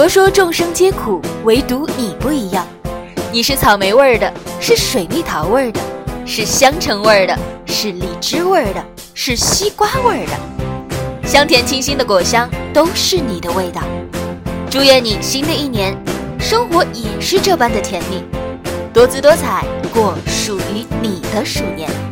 佛说众生皆苦唯独你不一样。你是草莓味儿的是水蜜桃味儿的是香橙味儿的是荔枝味儿的是西瓜味儿的。香甜清新的果香都是你的味道。祝愿你新的一年生活也是这般的甜蜜。多姿多彩过属于你的鼠年。